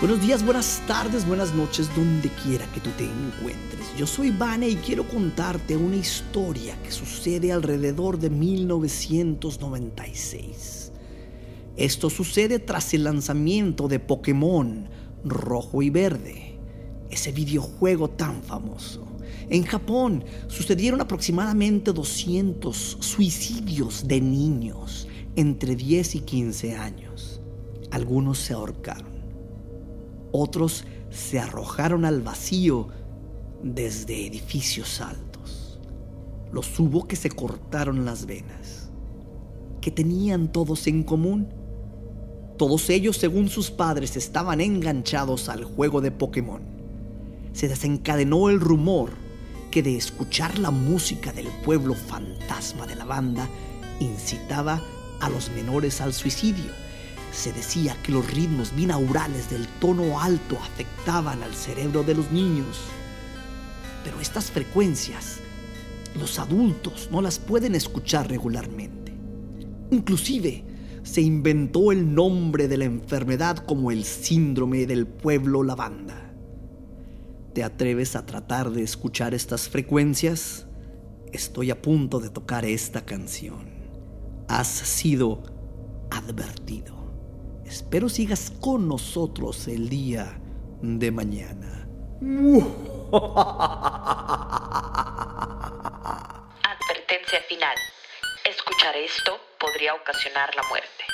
Buenos días, buenas tardes, buenas noches, donde quiera que tú te encuentres. Yo soy Vane y quiero contarte una historia que sucede alrededor de 1996. Esto sucede tras el lanzamiento de Pokémon Rojo y Verde, ese videojuego tan famoso. En Japón sucedieron aproximadamente 200 suicidios de niños entre 10 y 15 años. Algunos se ahorcaron otros se arrojaron al vacío desde edificios altos. Los hubo que se cortaron las venas. ¿Qué tenían todos en común? Todos ellos, según sus padres, estaban enganchados al juego de Pokémon. Se desencadenó el rumor que de escuchar la música del pueblo fantasma de la banda incitaba a los menores al suicidio se decía que los ritmos binaurales del tono alto afectaban al cerebro de los niños. Pero estas frecuencias, los adultos no las pueden escuchar regularmente. Inclusive, se inventó el nombre de la enfermedad como el síndrome del pueblo lavanda. ¿Te atreves a tratar de escuchar estas frecuencias? Estoy a punto de tocar esta canción. Has sido advertido. Espero sigas con nosotros el día de mañana. Advertencia final. Escuchar esto podría ocasionar la muerte.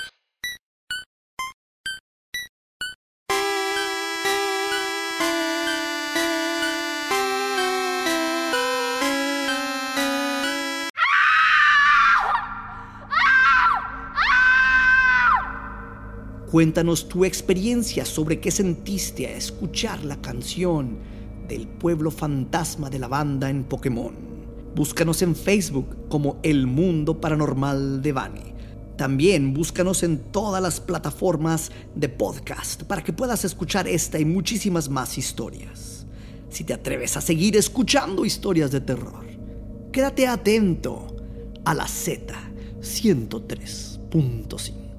Cuéntanos tu experiencia sobre qué sentiste a escuchar la canción del pueblo fantasma de la banda en Pokémon. Búscanos en Facebook como El Mundo Paranormal de Bani. También búscanos en todas las plataformas de podcast para que puedas escuchar esta y muchísimas más historias. Si te atreves a seguir escuchando historias de terror, quédate atento a la Z 103.5.